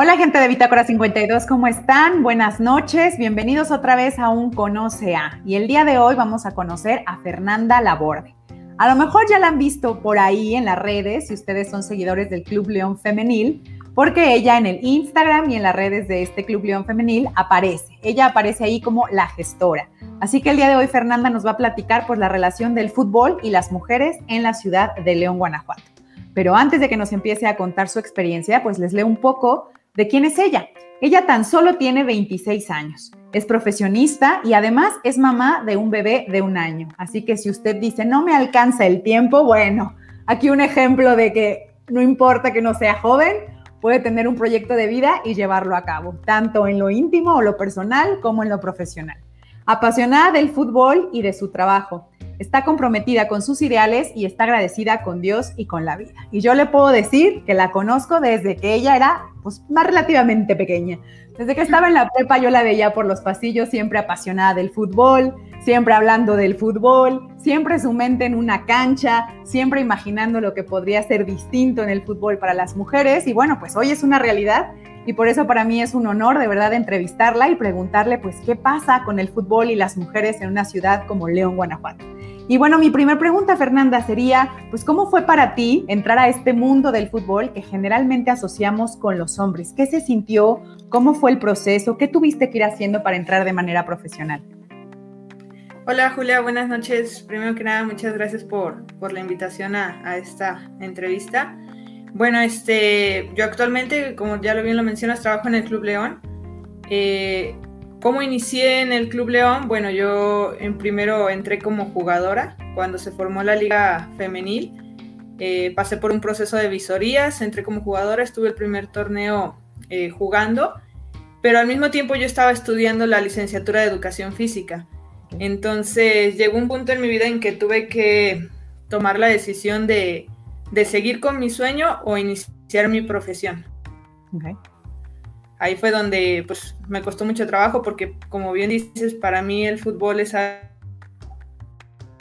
Hola gente de Bitácora 52, ¿cómo están? Buenas noches, bienvenidos otra vez a un Conoce A. Y el día de hoy vamos a conocer a Fernanda Laborde. A lo mejor ya la han visto por ahí en las redes, si ustedes son seguidores del Club León Femenil, porque ella en el Instagram y en las redes de este Club León Femenil aparece. Ella aparece ahí como la gestora. Así que el día de hoy Fernanda nos va a platicar por la relación del fútbol y las mujeres en la ciudad de León, Guanajuato. Pero antes de que nos empiece a contar su experiencia, pues les leo un poco de quién es ella. Ella tan solo tiene 26 años. Es profesionista y además es mamá de un bebé de un año. Así que si usted dice, no me alcanza el tiempo, bueno, aquí un ejemplo de que no importa que no sea joven, puede tener un proyecto de vida y llevarlo a cabo, tanto en lo íntimo o lo personal como en lo profesional. Apasionada del fútbol y de su trabajo está comprometida con sus ideales y está agradecida con Dios y con la vida. Y yo le puedo decir que la conozco desde que ella era pues, más relativamente pequeña. Desde que estaba en la prepa yo la veía por los pasillos siempre apasionada del fútbol, siempre hablando del fútbol, siempre su mente en una cancha, siempre imaginando lo que podría ser distinto en el fútbol para las mujeres. Y bueno, pues hoy es una realidad y por eso para mí es un honor de verdad entrevistarla y preguntarle pues qué pasa con el fútbol y las mujeres en una ciudad como León, Guanajuato. Y bueno, mi primera pregunta, Fernanda, sería, pues, ¿cómo fue para ti entrar a este mundo del fútbol que generalmente asociamos con los hombres? ¿Qué se sintió? ¿Cómo fue el proceso? ¿Qué tuviste que ir haciendo para entrar de manera profesional? Hola Julia, buenas noches. Primero que nada, muchas gracias por, por la invitación a, a, esta entrevista. Bueno, este, yo actualmente, como ya lo bien lo mencionas, trabajo en el Club León. Eh, ¿Cómo inicié en el Club León? Bueno, yo en primero entré como jugadora cuando se formó la liga femenil. Eh, pasé por un proceso de visorías, entré como jugadora, estuve el primer torneo eh, jugando, pero al mismo tiempo yo estaba estudiando la licenciatura de educación física. Entonces llegó un punto en mi vida en que tuve que tomar la decisión de, de seguir con mi sueño o iniciar mi profesión. Okay ahí fue donde pues me costó mucho trabajo porque como bien dices, para mí el fútbol es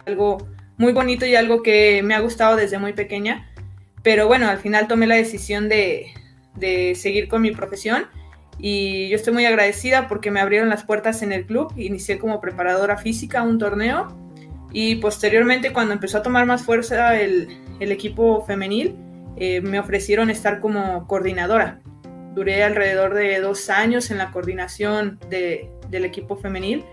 algo muy bonito y algo que me ha gustado desde muy pequeña. Pero bueno, al final tomé la decisión de, de seguir con mi profesión y yo estoy muy agradecida porque me abrieron las puertas en el club. Inicié como preparadora física un torneo y posteriormente cuando empezó a tomar más fuerza el, equipo femenil, eh, me ofrecieron estar como coordinadora. Duré alrededor de dos años en la coordinación del equipo femenil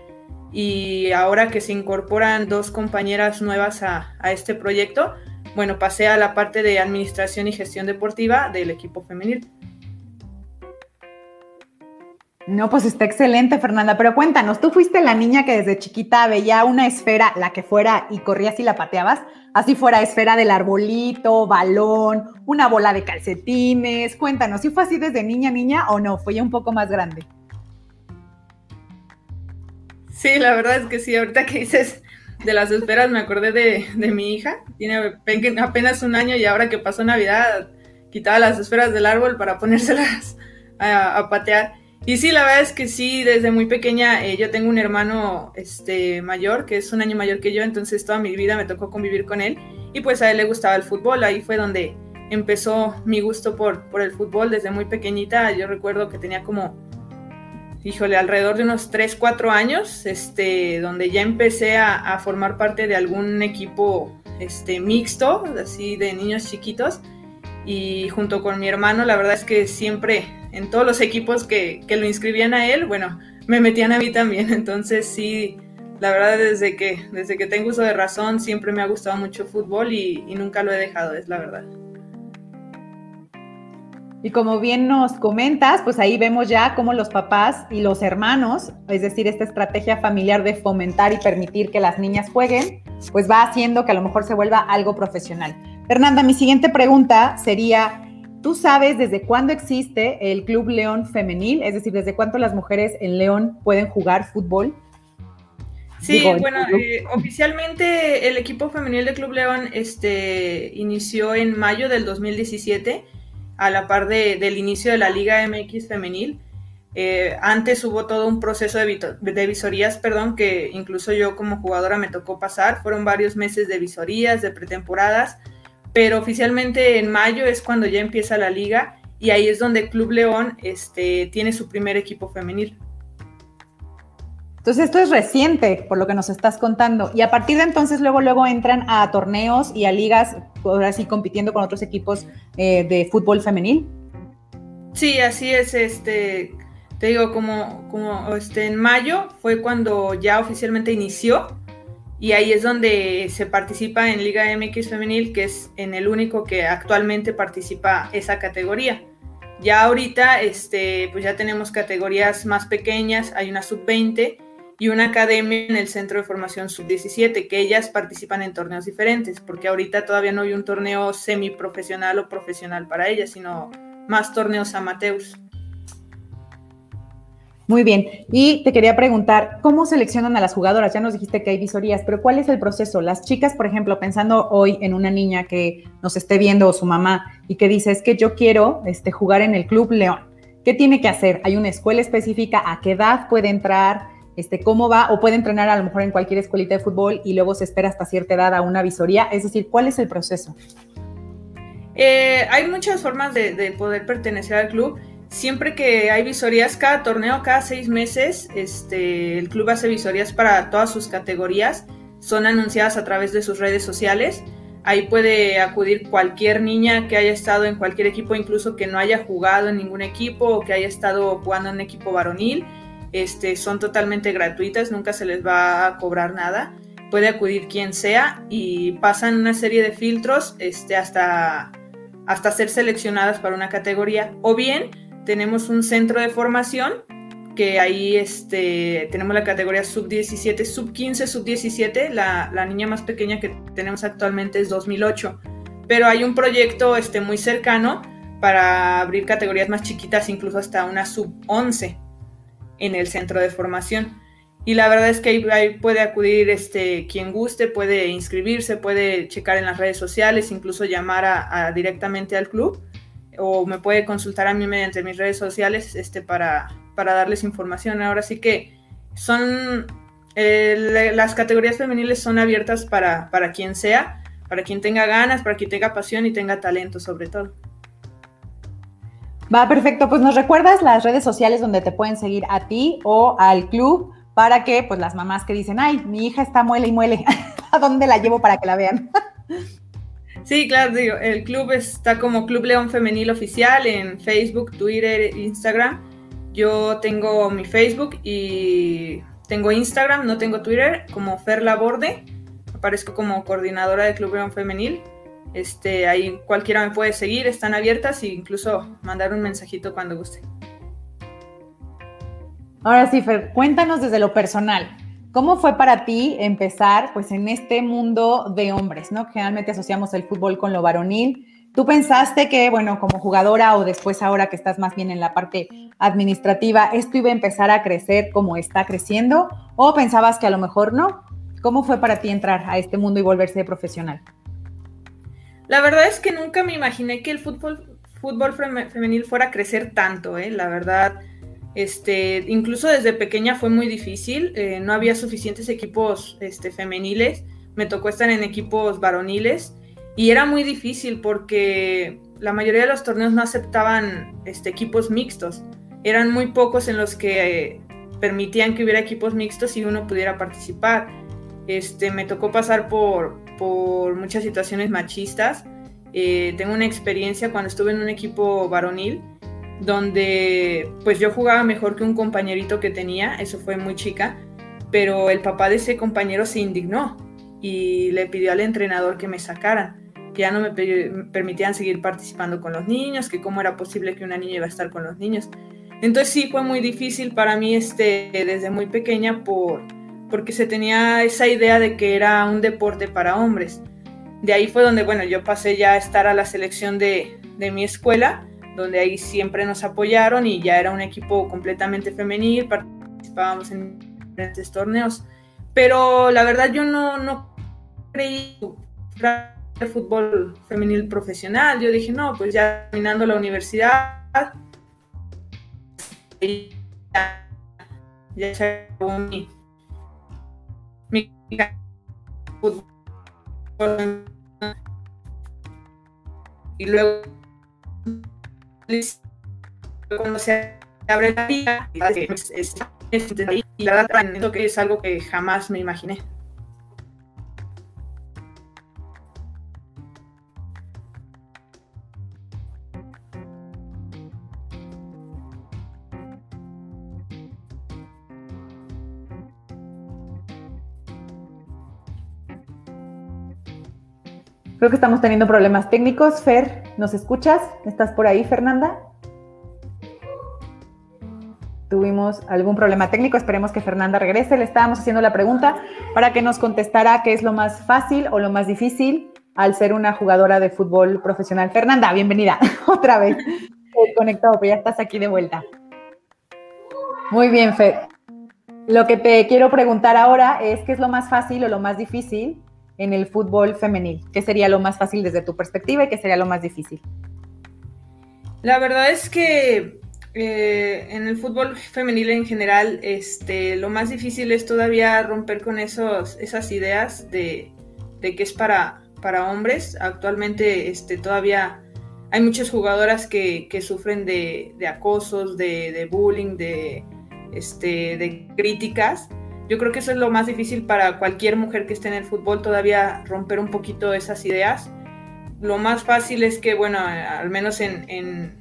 y ahora que se incorporan dos compañeras nuevas a, a, este proyecto, bueno, pasé a la parte de administración y gestión deportiva del equipo femenil. No, pues está excelente, Fernanda, pero cuéntanos, tú fuiste la niña que desde chiquita veía una esfera, la que fuera, y corrías y la pateabas, así fuera esfera del arbolito, balón, una bola de calcetines. Cuéntanos, ¿si fue así desde niña, niña o no? Fue ya un poco más grande. Sí, la verdad es que sí, ahorita que dices de las esferas me acordé de, mi hija, tiene apenas un año y ahora que pasó Navidad quitaba las esferas del árbol para ponérselas a patear. Y sí, la verdad es que sí, desde muy pequeña eh, yo tengo un hermano este, mayor, que es un año mayor que yo, entonces toda mi vida me tocó convivir con él y pues a él le gustaba el fútbol, ahí fue donde empezó mi gusto por, por el fútbol desde muy pequeñita, yo recuerdo que tenía como, híjole, alrededor de unos 3, 4 años, este, donde ya empecé a, a formar parte de algún equipo este, mixto, así de niños chiquitos, y junto con mi hermano, la verdad es que siempre en todos los equipos que, lo inscribían a él, bueno, me metían a mí también. Entonces sí, la verdad desde que, desde que tengo uso de razón siempre me ha gustado mucho fútbol y, y nunca lo he dejado, es la verdad. Y como bien nos comentas, pues ahí vemos ya cómo los papás y los hermanos, es decir, esta estrategia familiar de fomentar y permitir que las niñas jueguen, pues va haciendo que a lo mejor se vuelva algo profesional. Fernanda, mi siguiente pregunta sería, ¿Tú sabes desde cuándo existe el Club León Femenil? Es decir, ¿desde cuánto las mujeres en León pueden jugar fútbol? Sí, bueno, eh, oficialmente el equipo femenil de Club León este, inició en mayo del 2017, a la par del inicio de la Liga MX femenil. Eh, antes hubo todo un proceso de, de, visorías, perdón, que incluso yo como jugadora me tocó pasar. Fueron varios meses de visorías, de pretemporadas pero oficialmente en mayo es cuando ya empieza la liga y ahí es donde Club León este, tiene su primer equipo femenil. Entonces esto es reciente, por lo que nos estás contando. Y a partir de entonces luego, luego entran a torneos y a ligas, ahora sí compitiendo con otros equipos eh, de fútbol femenil. Sí, así es. Este, te digo, como, como este, en mayo fue cuando ya oficialmente inició y ahí es donde se participa en Liga MX Femenil, que es en el único que actualmente participa esa categoría. Ya ahorita, este, pues ya tenemos categorías más pequeñas, hay una sub-20 y una academia en el Centro de Formación Sub-17, que ellas participan en torneos diferentes, porque ahorita todavía no hay un torneo semiprofesional o profesional para ellas, sino más torneos amateurs. Muy bien. Y te quería preguntar, ¿cómo seleccionan a las jugadoras? Ya nos dijiste que hay visorías, pero ¿cuál es el proceso? Las chicas, por ejemplo, pensando hoy en una niña que nos esté viendo o su mamá y que dice, es que yo quiero este, jugar en el Club León. ¿Qué tiene que hacer? ¿Hay una escuela específica? ¿A qué edad puede entrar? este, cómo va, o puede entrenar a lo mejor en cualquier escuelita de fútbol y luego se espera hasta cierta edad a una visoría. Es decir, ¿cuál es el proceso? Eh, hay muchas formas de, poder pertenecer al club. Siempre que hay visorías, cada torneo, cada seis meses, este, el club hace visorías para todas sus categorías. Son anunciadas a través de sus redes sociales. Ahí puede acudir cualquier niña que haya estado en cualquier equipo, incluso que no haya jugado en ningún equipo o que haya estado jugando en un equipo varonil este, son totalmente gratuitas, nunca se les va a cobrar nada. Puede acudir quien sea y pasan una serie de filtros este, hasta, hasta ser seleccionadas para una categoría. O bien tenemos un centro de formación que ahí este, tenemos la categoría sub-17, sub-15, sub-17. La, la, niña más pequeña que tenemos actualmente es 2008. Pero hay un proyecto este, muy cercano para abrir categorías más chiquitas, incluso hasta una sub-11 en el centro de formación. Y la verdad es que ahí, puede acudir este, quien guste, puede inscribirse, puede checar en las redes sociales, incluso llamar a, directamente al club o me puede consultar a mí mediante mis redes sociales este, para, para darles información. Ahora sí que son eh, las categorías femeniles son abiertas para, para quien sea, para quien tenga ganas, para quien tenga pasión y tenga talento sobre todo. Va, perfecto. Pues nos recuerdas las redes sociales donde te pueden seguir a ti o al club para que, pues, las mamás que dicen, ay, mi hija está muele y muele, ¿a dónde la llevo para que la vean? sí, claro, digo, el club está como Club León Femenil Oficial en Facebook, Twitter, Instagram. Yo tengo mi Facebook y tengo Instagram, no tengo Twitter, como Fer Laborde. Aparezco como coordinadora de Club León Femenil. Este, ahí cualquiera me puede seguir, están abiertas e incluso mandar un mensajito cuando guste. Ahora sí, Fer, cuéntanos desde lo personal. ¿Cómo fue para ti empezar pues en este mundo de hombres, ¿no? Generalmente asociamos el fútbol con lo varonil. ¿Tú pensaste que, bueno, como jugadora o después ahora que estás más bien en la parte administrativa, esto iba a empezar a crecer como está creciendo? ¿O pensabas que a lo mejor no? ¿Cómo fue para ti entrar a este mundo y volverse profesional? La verdad es que nunca me imaginé que el fútbol, fútbol femenil fuera a crecer tanto, ¿eh? La verdad, este, incluso desde pequeña fue muy difícil, eh, no había suficientes equipos este, femeniles, me tocó estar en equipos varoniles y era muy difícil porque la mayoría de los torneos no aceptaban este, equipos mixtos, eran muy pocos en los que permitían que hubiera equipos mixtos y uno pudiera participar. Este, me tocó pasar por, muchas situaciones machistas. Eh, tengo una experiencia cuando estuve en un equipo varonil donde pues yo jugaba mejor que un compañerito que tenía, eso fue muy chica, pero el papá de ese compañero se indignó y le pidió al entrenador que me sacaran, que ya no me permitían seguir participando con los niños, que cómo era posible que una niña iba a estar con los niños. Entonces sí fue muy difícil para mí este, desde muy pequeña por, porque se tenía esa idea de que era un deporte para hombres. De ahí fue donde, bueno, yo pasé ya a estar a la selección de, mi escuela, donde ahí siempre nos apoyaron y ya era un equipo completamente femenil, participábamos en diferentes torneos. Pero la verdad yo no, no creí el fútbol femenil profesional. Yo dije, no, pues ya terminando la universidad, ya, se acabó mi, y luego cuando se abre la es, y la verdad que es algo que jamás me imaginé. Creo que estamos teniendo problemas técnicos. Fer, ¿nos escuchas? ¿Estás por ahí, Fernanda? Tuvimos algún problema técnico, esperemos que Fernanda regrese. Le estábamos haciendo la pregunta para que nos contestara qué es lo más fácil o lo más difícil al ser una jugadora de fútbol profesional. Fernanda, bienvenida otra vez. Conectado, pero ya estás aquí de vuelta. Muy bien, Fer. Lo que te quiero preguntar ahora es qué es lo más fácil o lo más difícil en el fútbol femenil? ¿Qué sería lo más fácil desde tu perspectiva y qué sería lo más difícil? La verdad es que eh, en el fútbol femenil en general, este, lo más difícil es todavía romper con esos, esas ideas de, que es para, para hombres. Actualmente este, todavía hay muchas jugadoras que, sufren de, acosos, de, de, bullying, de, este, de críticas yo creo que eso es lo más difícil para cualquier mujer que esté en el fútbol, todavía romper un poquito esas ideas. Lo más fácil es que, bueno, al menos en,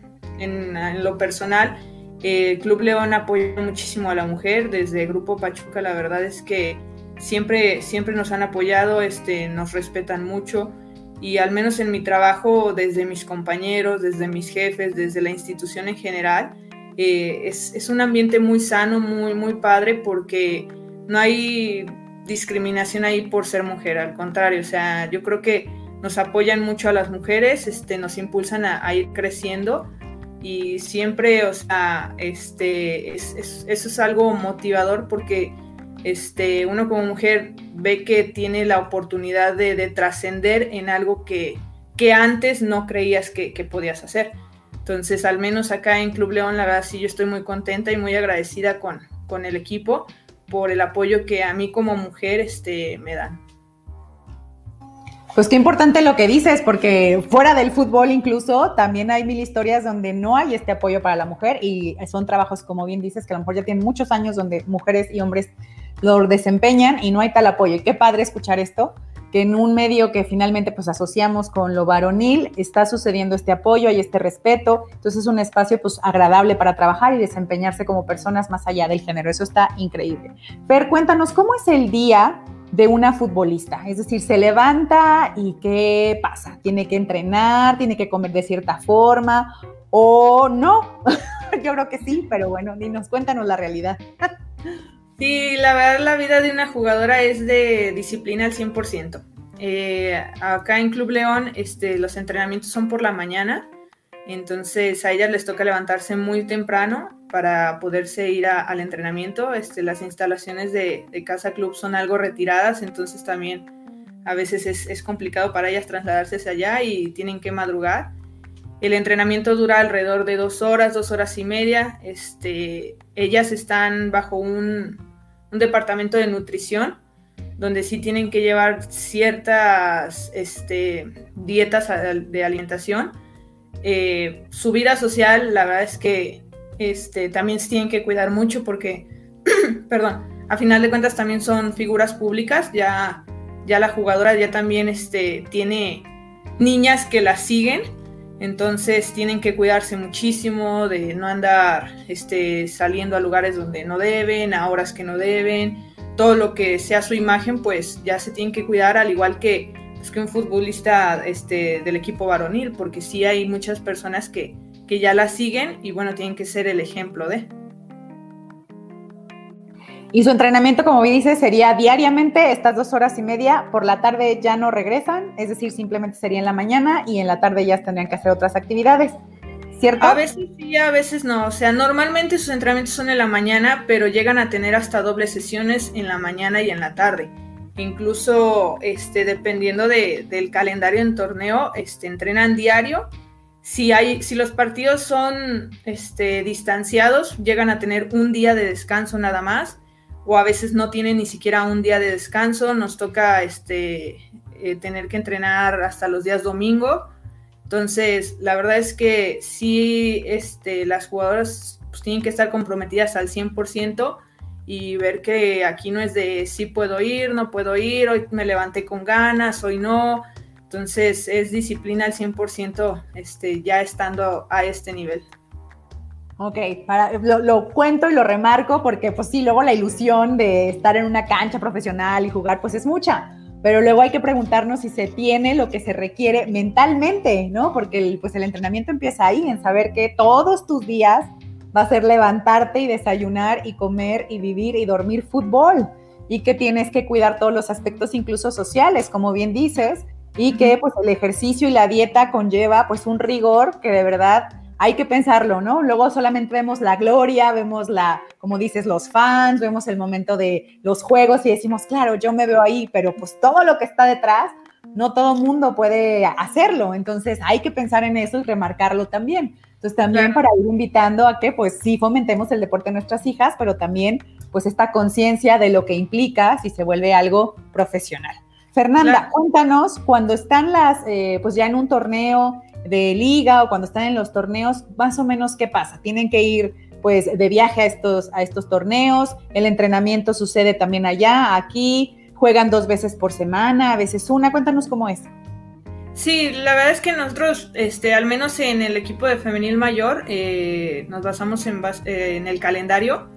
lo personal, el Club León apoya muchísimo a la mujer, desde Grupo Pachuca la verdad es que siempre, siempre nos han apoyado, este, nos respetan mucho y al menos en mi trabajo, desde mis compañeros, desde mis jefes, desde la institución en general, eh, es, es, un ambiente muy sano, muy, muy padre porque no hay discriminación ahí por ser mujer, al contrario, o sea, yo creo que nos apoyan mucho a las mujeres, este, nos impulsan a, ir creciendo y siempre, o sea, este, eso es algo motivador porque este, uno como mujer ve que tiene la oportunidad de, trascender en algo que, que, antes no creías que, que, podías hacer. Entonces, al menos acá en Club León, la verdad sí, yo estoy muy contenta y muy agradecida con, con el equipo por el apoyo que a mí como mujer este, me dan. Pues qué importante lo que dices, porque fuera del fútbol incluso también hay mil historias donde no hay este apoyo para la mujer y son trabajos, como bien dices, que a lo mejor ya tienen muchos años donde mujeres y hombres lo desempeñan y no hay tal apoyo. Y qué padre escuchar esto, que en un medio que finalmente pues asociamos con lo varonil está sucediendo este apoyo y este respeto, entonces es un espacio pues agradable para trabajar y desempeñarse como personas más allá del género, eso está increíble. Fer, cuéntanos, ¿cómo es el día de una futbolista? Es decir, se levanta y ¿qué pasa? ¿Tiene que entrenar? ¿Tiene que comer de cierta forma? ¿O no? Yo creo que sí, pero bueno, dinos, cuéntanos la realidad. Sí, la verdad la vida de una jugadora es de disciplina al 100%. Eh, acá en Club León este, los entrenamientos son por la mañana, entonces a ellas les toca levantarse muy temprano para poderse ir al entrenamiento. Este, las instalaciones de, Casa Club son algo retiradas, entonces también a veces es, es complicado para ellas trasladarse hacia allá y tienen que madrugar. El entrenamiento dura alrededor de dos horas, dos horas y media. Este, ellas están bajo un, departamento de nutrición donde sí tienen que llevar ciertas este, dietas de alimentación. Eh, su vida social, la verdad es que este, también tienen que cuidar mucho porque, perdón, a final de cuentas también son figuras públicas, ya, ya la jugadora ya también este, tiene niñas que la siguen entonces tienen que cuidarse muchísimo de no andar este, saliendo a lugares donde no deben, a horas que no deben. Todo lo que sea su imagen, pues ya se tienen que cuidar, al igual que, pues, que un futbolista este, del equipo varonil, porque sí hay muchas personas que, que ya la siguen y bueno, tienen que ser el ejemplo de. Y su entrenamiento, como dice, sería diariamente estas dos horas y media. Por la tarde ya no regresan, es decir, simplemente sería en la mañana y en la tarde ya tendrían que hacer otras actividades. ¿Cierto? A veces sí, a veces no. O sea, normalmente sus entrenamientos son en la mañana, pero llegan a tener hasta dobles sesiones en la mañana y en la tarde. Incluso, este, dependiendo del calendario en torneo, este, entrenan diario. Si, hay, si los partidos son este, distanciados, llegan a tener un día de descanso nada más o a veces no tienen ni siquiera un día de descanso, nos toca este, eh, tener que entrenar hasta los días domingo Entonces, la verdad es que sí, este, las jugadoras pues, tienen que estar comprometidas al 100% y ver que aquí no es de sí puedo ir, no puedo ir, hoy me levanté con ganas, hoy no. Entonces es disciplina al 100% este, ya estando a este nivel. Ok, para, lo, lo, cuento y lo remarco porque pues sí, luego la ilusión de estar en una cancha profesional y jugar pues es mucha, pero luego hay que preguntarnos si se tiene lo que se requiere mentalmente, ¿no? Porque el, pues el entrenamiento empieza ahí, en saber que todos tus días va a ser levantarte y desayunar y comer y vivir y dormir fútbol y que tienes que cuidar todos los aspectos incluso sociales, como bien dices, y que pues el ejercicio y la dieta conlleva pues un rigor que de verdad hay que pensarlo, ¿no? Luego solamente vemos la gloria, vemos la, como dices, los fans, vemos el momento de los juegos y decimos, claro, yo me veo ahí, pero pues todo lo que está detrás, no todo mundo puede hacerlo, entonces hay que pensar en eso y remarcarlo también. Entonces también para ir invitando a que pues sí fomentemos el deporte de nuestras hijas, pero también pues esta conciencia de lo que implica si se vuelve algo profesional. Fernanda, cuéntanos cuando están las, eh, pues ya en un torneo de liga o cuando están en los torneos, más o menos qué pasa. Tienen que ir pues de viaje a estos, a estos torneos, el entrenamiento sucede también allá, aquí, juegan dos veces por semana, a veces una, cuéntanos cómo es. Sí, la verdad es que nosotros, este, al menos en el equipo de femenil mayor, eh, nos basamos en, eh, en, el calendario.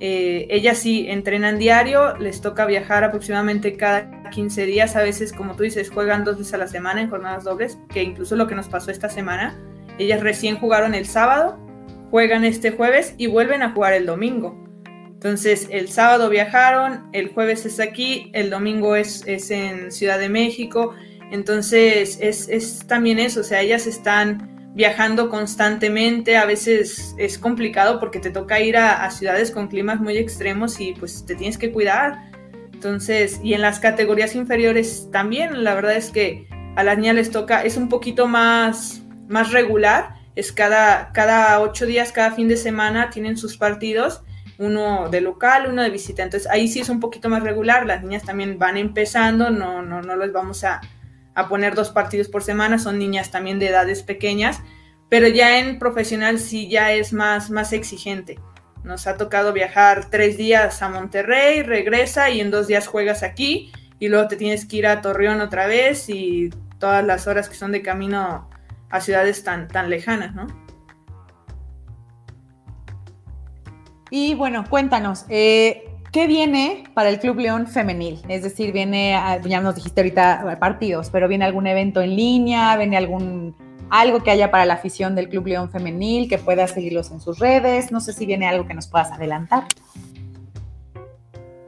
Eh, ellas sí entrenan diario, les toca viajar aproximadamente cada 15 días, a veces, como tú dices, juegan dos veces a la semana en jornadas dobles, que incluso lo que nos pasó esta semana, ellas recién jugaron el sábado, juegan este jueves y vuelven a jugar el domingo. Entonces, el sábado viajaron, el jueves es aquí, el domingo es, es en Ciudad de México, entonces, es, también eso, o sea, ellas están viajando constantemente, a veces es complicado porque te toca ir a, ciudades con climas muy extremos y pues te tienes que cuidar. Entonces, y en las categorías inferiores también, la verdad es que a las niñas les toca, es un poquito más, más regular, es cada, cada ocho días, cada fin de semana tienen sus partidos, uno de local, uno de visita. Entonces ahí sí es un poquito más regular, las niñas también van empezando, no, no, no les vamos a, a poner dos partidos por semana, son niñas también de edades pequeñas, pero ya en profesional sí ya es más, más exigente. Nos ha tocado viajar tres días a Monterrey, regresa y en dos días juegas aquí y luego te tienes que ir a Torreón otra vez y todas las horas que son de camino a ciudades tan, tan lejanas, ¿no? Y bueno, cuéntanos, eh, ¿Qué viene para el Club León femenil? Es decir, viene, ya nos dijiste ahorita partidos, pero viene algún evento en línea, viene algún algo que haya para la afición del Club León femenil, que puedas seguirlos en sus redes. No sé si viene algo que nos puedas adelantar.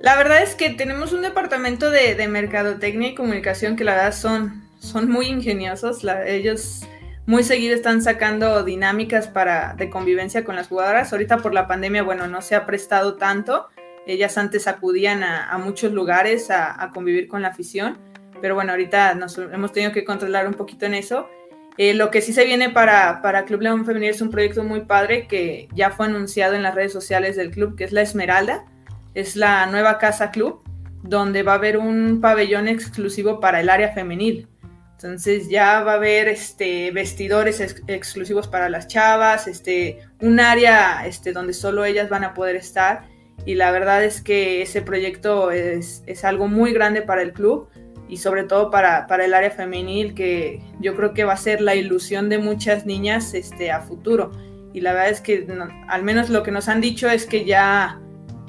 La verdad es que tenemos un departamento de, mercadotecnia y comunicación que la verdad son, son muy ingeniosos. ellos muy seguido están sacando dinámicas para, de convivencia con las jugadoras. Ahorita por la pandemia, bueno, no se ha prestado tanto, ellas antes acudían a, muchos lugares a, convivir con la afición, pero bueno, ahorita nos hemos tenido que controlar un poquito en eso. Eh, lo que sí se viene para, para Club León Femenil es un proyecto muy padre que ya fue anunciado en las redes sociales del club, que es la Esmeralda. Es la nueva casa club, donde va a haber un pabellón exclusivo para el área femenil. Entonces ya va a haber este, vestidores exclusivos para las chavas, este, un área este, donde solo ellas van a poder estar y la verdad es que ese proyecto es, algo muy grande para el club y sobre todo para, el área femenil que yo creo que va a ser la ilusión de muchas niñas este, a futuro. Y la verdad es que al menos lo que nos han dicho es que ya,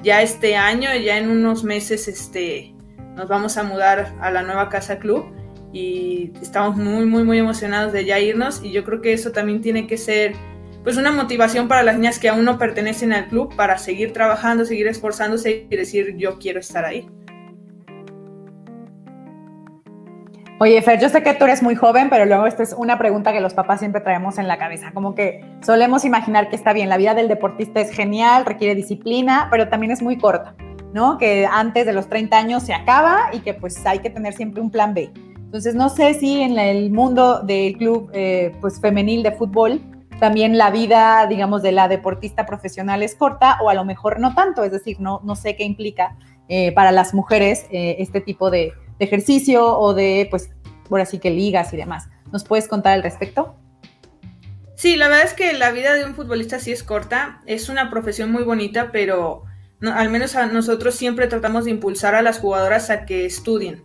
ya este año, ya en unos meses, este, nos vamos a mudar a la nueva casa club y estamos muy, muy, muy emocionados de ya irnos y yo creo que eso también tiene que ser pues una motivación para las niñas que aún no pertenecen al club para seguir trabajando, seguir esforzándose y decir yo quiero estar ahí. Oye, Fer, yo sé que tú eres muy joven, pero luego esta es una pregunta que los papás siempre traemos en la cabeza, como que solemos imaginar que está bien, la vida del deportista es genial, requiere disciplina, pero también es muy corta, ¿no? Que antes de los 30 años se acaba y que pues hay que tener siempre un plan B. Entonces, no sé si en el mundo del club eh, pues femenil de fútbol también la vida, digamos, de la deportista profesional es corta o a lo mejor no tanto, es decir, no, no sé qué implica eh, para las mujeres eh, este tipo de, ejercicio o de, pues, por así que ligas y demás. ¿Nos puedes contar al respecto? Sí, la verdad es que la vida de un futbolista sí es corta, es una profesión muy bonita, pero al menos nosotros siempre tratamos de impulsar a las jugadoras a que estudien,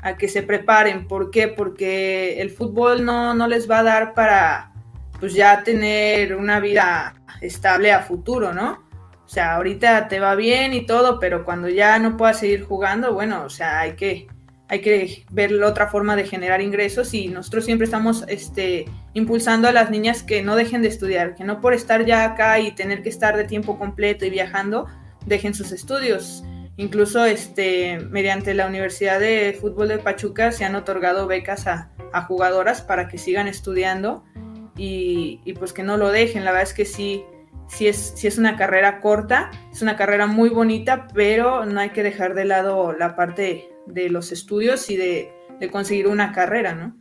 a que se preparen. ¿Por qué? Porque el fútbol no, no les va a dar para pues ya tener una vida estable a futuro, ¿no? O sea, ahorita te va bien y todo, pero cuando ya no puedas seguir jugando, bueno, o sea, hay que, hay que ver la otra forma de generar ingresos y nosotros siempre estamos este, impulsando a las niñas que no dejen de estudiar, que no por estar ya acá y tener que estar de tiempo completo y viajando, dejen sus estudios. Incluso este, mediante la Universidad de Fútbol de Pachuca se han otorgado becas a, jugadoras para que sigan estudiando y, pues que no lo dejen. La verdad es que sí, sí es, sí es una carrera corta, es una carrera muy bonita, pero no hay que dejar de lado la parte de los estudios y de, de conseguir una carrera, ¿no?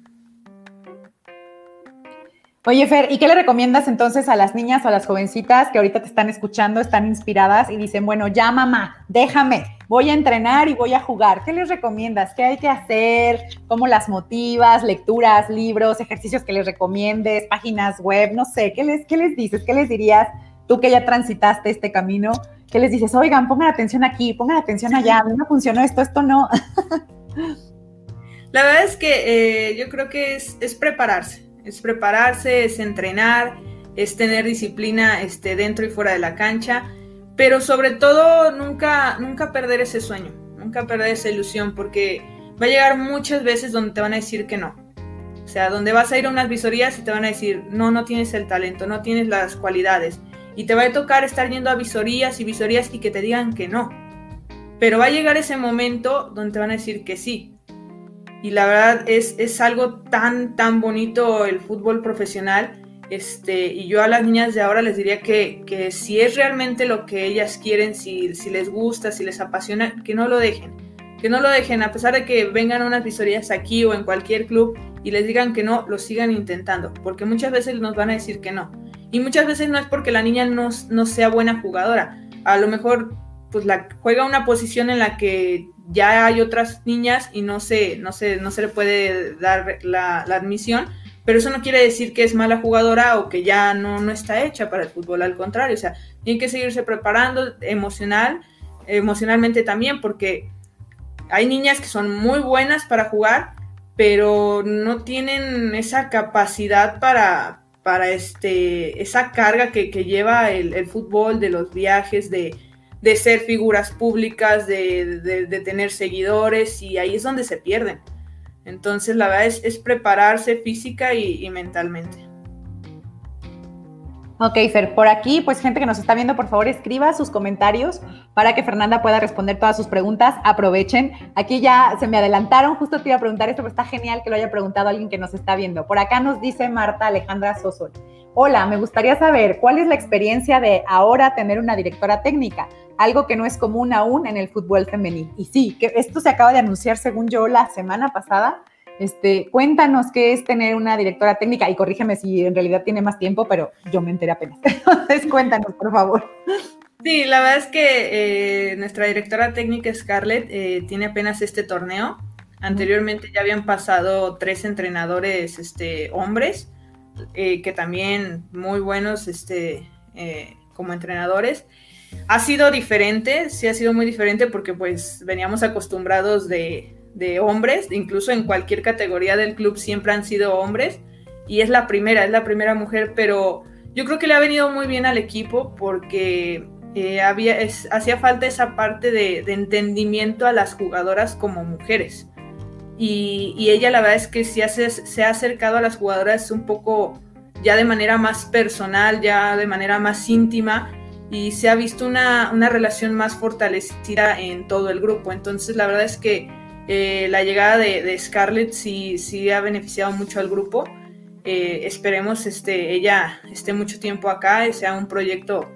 Oye, Fer, ¿y qué le recomiendas entonces a las niñas o a las jovencitas que ahorita te están escuchando, están inspiradas y dicen, bueno, ya mamá, déjame, voy a entrenar y voy a jugar? ¿Qué les recomiendas? ¿Qué hay que hacer? ¿Cómo las motivas? ¿Lecturas, libros, ejercicios que les recomiendes, páginas web? No sé, ¿qué les, qué les dices? ¿Qué les dirías tú que ya transitaste este camino? ¿Qué les dices? Oigan, pongan atención aquí, pongan atención allá, no funcionó esto, esto no. La verdad es que eh, yo creo que es, es prepararse es prepararse, es entrenar, es tener disciplina este, dentro y fuera de la cancha, pero sobre todo nunca, nunca perder ese sueño, nunca perder esa ilusión, porque va a llegar muchas veces donde te van a decir que no. O sea, donde vas a ir a unas visorías y te van a decir, no, no tienes el talento, no tienes las cualidades. Y te va a tocar estar yendo a visorías y visorías y que te digan que no. Pero va a llegar ese momento donde te van a decir que sí y la verdad es, es algo tan, tan bonito el fútbol profesional. Este, y yo a las niñas de ahora les diría que, que si es realmente lo que ellas quieren, si, si, les gusta, si les apasiona, que no lo dejen. Que no lo dejen, a pesar de que vengan unas visorías aquí o en cualquier club y les digan que no, lo sigan intentando, porque muchas veces nos van a decir que no. Y muchas veces no es porque la niña no, no sea buena jugadora. A lo mejor pues la, juega una posición en la que ya hay otras niñas y no se, no se, no se le puede dar la, admisión, pero eso no quiere decir que es mala jugadora o que ya no, no está hecha para el fútbol, al contrario, o sea, tiene que seguirse preparando emocional, emocionalmente también, porque hay niñas que son muy buenas para jugar, pero no tienen esa capacidad para, para este, esa carga que, lleva el, fútbol, de los viajes, de, de ser figuras públicas, de, tener seguidores y ahí es donde se pierden. Entonces la verdad es, prepararse física y, mentalmente. Ok, Fer, por aquí, pues gente que nos está viendo, por favor escriba sus comentarios para que Fernanda pueda responder todas sus preguntas. Aprovechen. Aquí ya se me adelantaron, justo te iba a preguntar esto, pero está genial que lo haya preguntado alguien que nos está viendo. Por acá nos dice Marta Alejandra Sosol. Hola, me gustaría saber cuál es la experiencia de ahora tener una directora técnica algo que no es común aún en el fútbol femenil. Y sí, que esto se acaba de anunciar según yo la semana pasada. Este, cuéntanos qué es tener una directora técnica y corrígeme si en realidad tiene más tiempo, pero yo me enteré apenas. Entonces, cuéntanos, por favor. Sí, la verdad es que eh, nuestra directora técnica Scarlett eh, tiene apenas este torneo. Anteriormente ya habían pasado tres entrenadores este, hombres, eh, que también muy buenos este, como entrenadores. Ha sido diferente, sí ha sido muy diferente porque pues veníamos acostumbrados de, hombres, incluso en cualquier categoría del club siempre han sido hombres y es la primera, es la primera mujer, pero yo creo que le ha venido muy bien al equipo porque eh, había, hacía falta esa parte de, entendimiento a las jugadoras como mujeres. Y, ella la verdad es que sí se ha acercado a las jugadoras un poco ya de manera más personal, ya de manera más íntima y se ha visto una, relación más fortalecida en todo el grupo. Entonces, la verdad es que eh, la llegada de, Scarlett sí, sí, ha beneficiado mucho al grupo. Eh, esperemos este, ella esté mucho tiempo acá sea un proyecto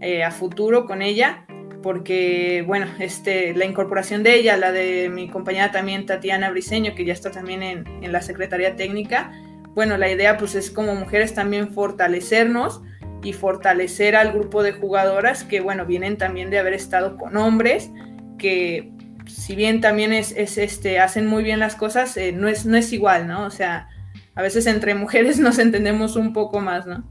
eh, a futuro con ella, porque, bueno, este, la incorporación de ella, la de mi compañera también Tatiana Briseño, que ya está también en, en la Secretaría Técnica, bueno, la idea pues es como mujeres también fortalecernos, y fortalecer al grupo de jugadoras que, bueno, vienen también de haber estado con hombres, que si bien también es, este, hacen muy bien las cosas, eh, no, es, no es igual, ¿no? O sea, a veces entre mujeres nos entendemos un poco más, ¿no?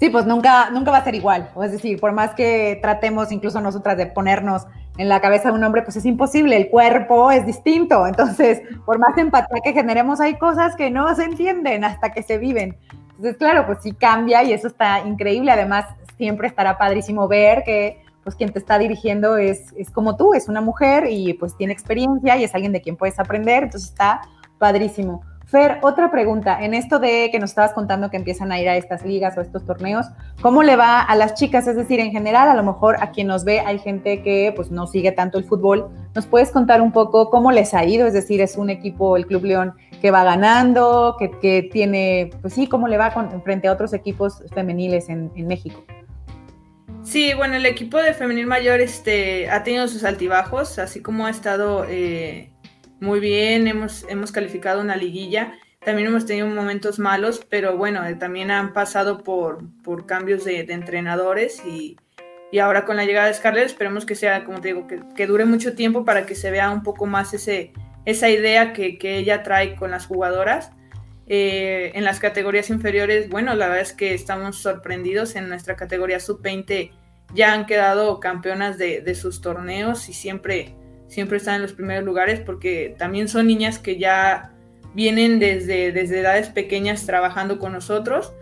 Sí, pues nunca, nunca va a ser igual. Es decir, por más que tratemos incluso nosotras de ponernos en la cabeza de un hombre, pues es imposible, el cuerpo es distinto. Entonces, por más empatía que generemos, hay cosas que no se entienden hasta que se viven. Entonces, claro, pues sí cambia y eso está increíble. Además, siempre estará padrísimo ver que pues quien te está dirigiendo es, es como tú, es una mujer y pues tiene experiencia y es alguien de quien puedes aprender. Entonces está padrísimo. Fer, otra pregunta. En esto de que nos estabas contando que empiezan a ir a estas ligas o estos torneos, ¿cómo le va a las chicas? Es decir, en general, a lo mejor a quien nos ve hay gente que pues no sigue tanto el fútbol. ¿Nos puedes contar un poco cómo les ha ido? Es decir, es un equipo, el Club León, que va ganando, que, tiene, pues sí, cómo le va con, frente a otros equipos femeniles en, México. Sí, bueno, el equipo de femenil mayor este, ha tenido sus altibajos, así como ha estado eh, muy bien, hemos, hemos calificado una liguilla. También hemos tenido momentos malos, pero bueno, eh, también han pasado por, por cambios de, entrenadores y, y, ahora con la llegada de Scarlett esperemos que sea, como te digo, que, que, dure mucho tiempo para que se vea un poco más ese, esa idea que, que ella trae con las jugadoras. Eh, en las categorías inferiores, bueno, la verdad es que estamos sorprendidos. En nuestra categoría sub-20 ya han quedado campeonas de, de sus torneos y siempre siempre están en los primeros lugares porque también son niñas que ya vienen desde, desde edades pequeñas trabajando con nosotros.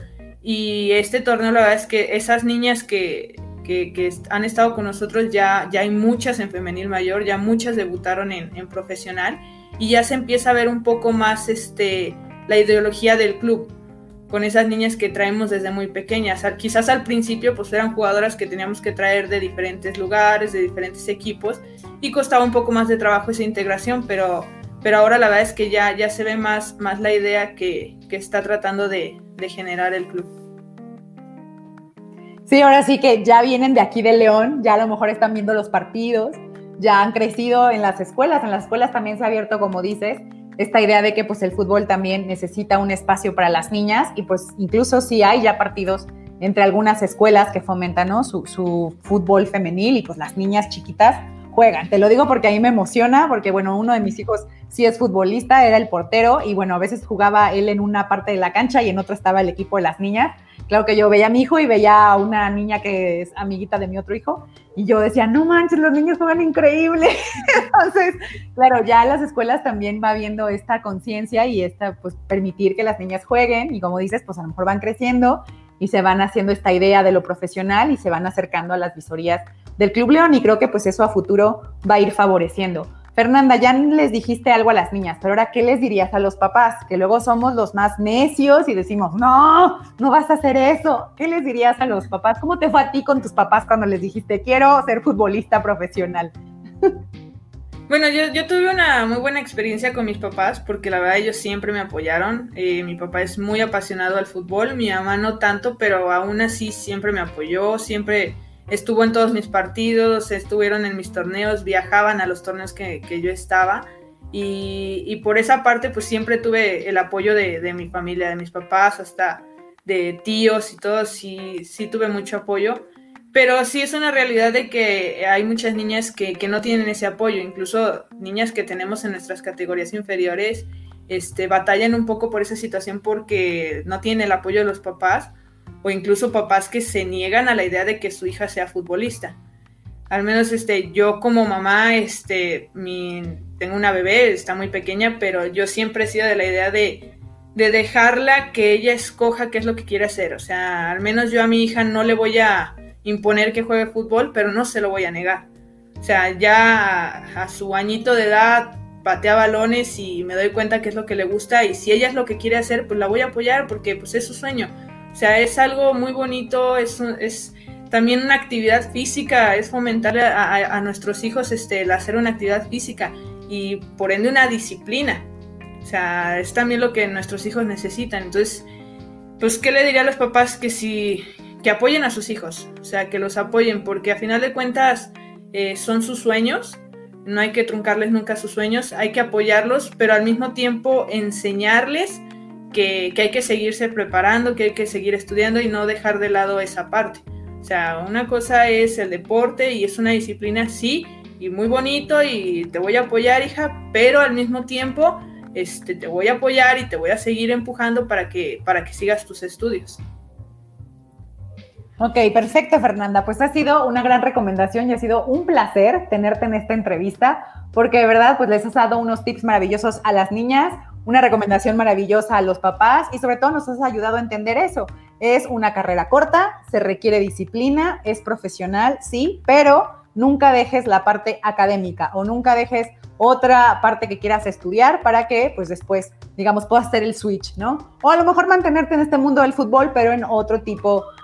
Y este torneo, la verdad es que esas niñas que, que, han estado con nosotros, ya, ya hay muchas en femenil mayor, ya muchas debutaron en, en, profesional y ya se empieza a ver un poco más este, la ideología del club con esas niñas que traemos desde muy pequeñas. Quizás al principio pues eran jugadoras que teníamos que traer de diferentes lugares, de diferentes equipos y costaba un poco más de trabajo esa integración, pero, pero ahora la verdad es que ya, ya se ve más, más la idea que, que está tratando de, de generar el club. Sí, ahora sí que ya vienen de aquí de León, ya a lo mejor están viendo los partidos, ya han crecido en las escuelas, en las escuelas también se ha abierto, como dices, esta idea de que pues el fútbol también necesita un espacio para las niñas y pues incluso si hay ya partidos entre algunas escuelas que fomentan su, su, fútbol femenil y pues las niñas chiquitas juegan. Te lo digo porque a mí me emociona, porque bueno, uno de mis hijos sí es futbolista, era el portero y bueno, a veces jugaba él en una parte de la cancha y en otra estaba el equipo de las niñas claro que yo veía a mi hijo y veía a una niña que es amiguita de mi otro hijo y yo decía, no manches, los niños juegan increíble. Entonces, claro, ya las escuelas también va viendo esta conciencia y esta, pues, permitir que las niñas jueguen y como dices, pues a lo mejor van creciendo y se van haciendo esta idea de lo profesional y se van acercando a las visorías del Club León y creo que pues eso a futuro va a ir favoreciendo. Fernanda, ya les dijiste algo a las niñas, pero ahora, ¿qué les dirías a los papás? Que luego somos los más necios y decimos, no, no vas a hacer eso. ¿Qué les dirías a los papás? ¿Cómo te fue a ti con tus papás cuando les dijiste, quiero ser futbolista profesional? Bueno, yo, tuve una muy buena experiencia con mis papás porque la verdad ellos siempre me apoyaron. Eh, mi papá es muy apasionado al fútbol, mi mamá no tanto, pero aún así siempre me apoyó, siempre estuvo en todos mis partidos, estuvieron en mis torneos, viajaban a los torneos que, yo estaba. Y, por esa parte, pues siempre tuve el apoyo de, mi familia, de mis papás, hasta de tíos y todo, sí, sí tuve mucho apoyo. Pero sí es una realidad de que hay muchas niñas que, que, no tienen ese apoyo, incluso niñas que tenemos en nuestras categorías inferiores, este, batallan un poco por esa situación porque no tienen el apoyo de los papás o incluso papás que se niegan a la idea de que su hija sea futbolista. Al menos este, yo como mamá, este, mi, tengo una bebé, está muy pequeña, pero yo siempre he sido de la idea de, de dejarla que ella escoja qué es lo que quiere hacer. O sea, al menos yo a mi hija no le voy a imponer que juegue fútbol, pero no se lo voy a negar. O sea, ya a, su añito de edad patea balones y me doy cuenta qué es lo que le gusta y si ella es lo que quiere hacer, pues la voy a apoyar porque pues es su sueño. O sea, es algo muy bonito, es, es también una actividad física, es fomentar a, nuestros hijos este, el hacer una actividad física y por ende una disciplina. O sea, es también lo que nuestros hijos necesitan. Entonces, pues, ¿qué le diría a los papás que si que apoyen a sus hijos? O sea, que los apoyen, porque a final de cuentas eh, son sus sueños. No hay que truncarles nunca sus sueños, hay que apoyarlos, pero al mismo tiempo enseñarles que, hay que seguirse preparando, que hay que seguir estudiando y no dejar de lado esa parte. O sea, una cosa es el deporte y es una disciplina, sí, y muy bonito y te voy a apoyar, hija, pero al mismo tiempo este, te voy a apoyar y te voy a seguir empujando para que, para que sigas tus estudios. Ok, perfecto, Fernanda. Pues ha sido una gran recomendación y ha sido un placer tenerte en esta entrevista, porque de verdad, pues les has dado unos tips maravillosos a las niñas, una recomendación maravillosa a los papás y sobre todo nos has ayudado a entender eso. Es una carrera corta, se requiere disciplina, es profesional, sí, pero nunca dejes la parte académica o nunca dejes otra parte que quieras estudiar para que pues después, digamos, puedas hacer el switch, ¿no? O a lo mejor mantenerte en este mundo del fútbol, pero en otro tipo de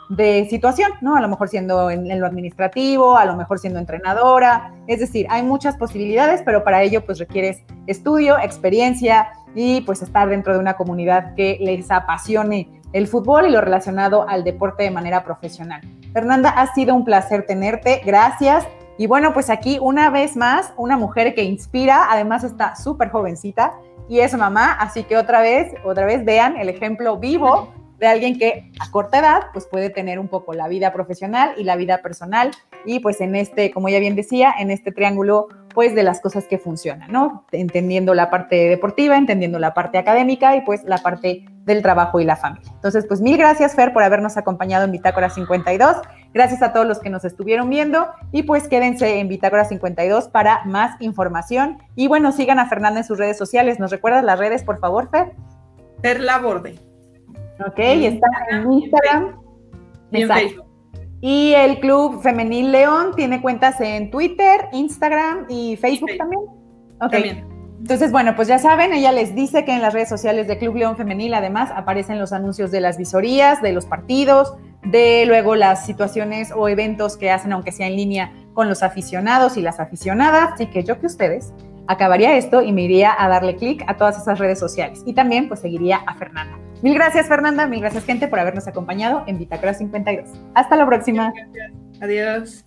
situación, ¿no? A lo mejor siendo en, lo administrativo, a lo mejor siendo entrenadora, es decir, hay muchas posibilidades, pero para ello pues requieres estudio, experiencia y pues estar dentro de una comunidad que les apasione el fútbol y lo relacionado al deporte de manera profesional. Fernanda, ha sido un placer tenerte, gracias. Y bueno, pues aquí una vez más, una mujer que inspira, además está súper jovencita y es mamá, así que otra vez, otra vez vean el ejemplo vivo de alguien que a corta edad pues puede tener un poco la vida profesional y la vida personal y pues en este, como ya bien decía, en este triángulo pues de las cosas que funcionan, ¿no? Entendiendo la parte deportiva, entendiendo la parte académica y pues la parte del trabajo y la familia. Entonces, pues mil gracias Fer por habernos acompañado en Bitácora 52. Gracias a todos los que nos estuvieron viendo y pues quédense en Bitácora 52 para más información. Y bueno, sigan a Fernanda en sus redes sociales. ¿Nos recuerdas las redes, por favor, Fer? Fer Laborde. Ok, y está en Instagram. Y en Facebook. Y el Club Femenil León tiene cuentas en Twitter, Instagram y Facebook también. Ok. También. Entonces, bueno, pues ya saben, ella les dice que en las redes sociales de Club León Femenil además aparecen los anuncios de las visorías, de los partidos, de luego las situaciones o eventos que hacen, aunque sea en línea, con los aficionados y las aficionadas. Así que yo que ustedes acabaría esto y me iría a darle clic a todas esas redes sociales. Y también pues seguiría a Fernanda. Mil gracias Fernanda, mil gracias gente por habernos acompañado en Bitácora 52. Hasta la próxima. Adiós.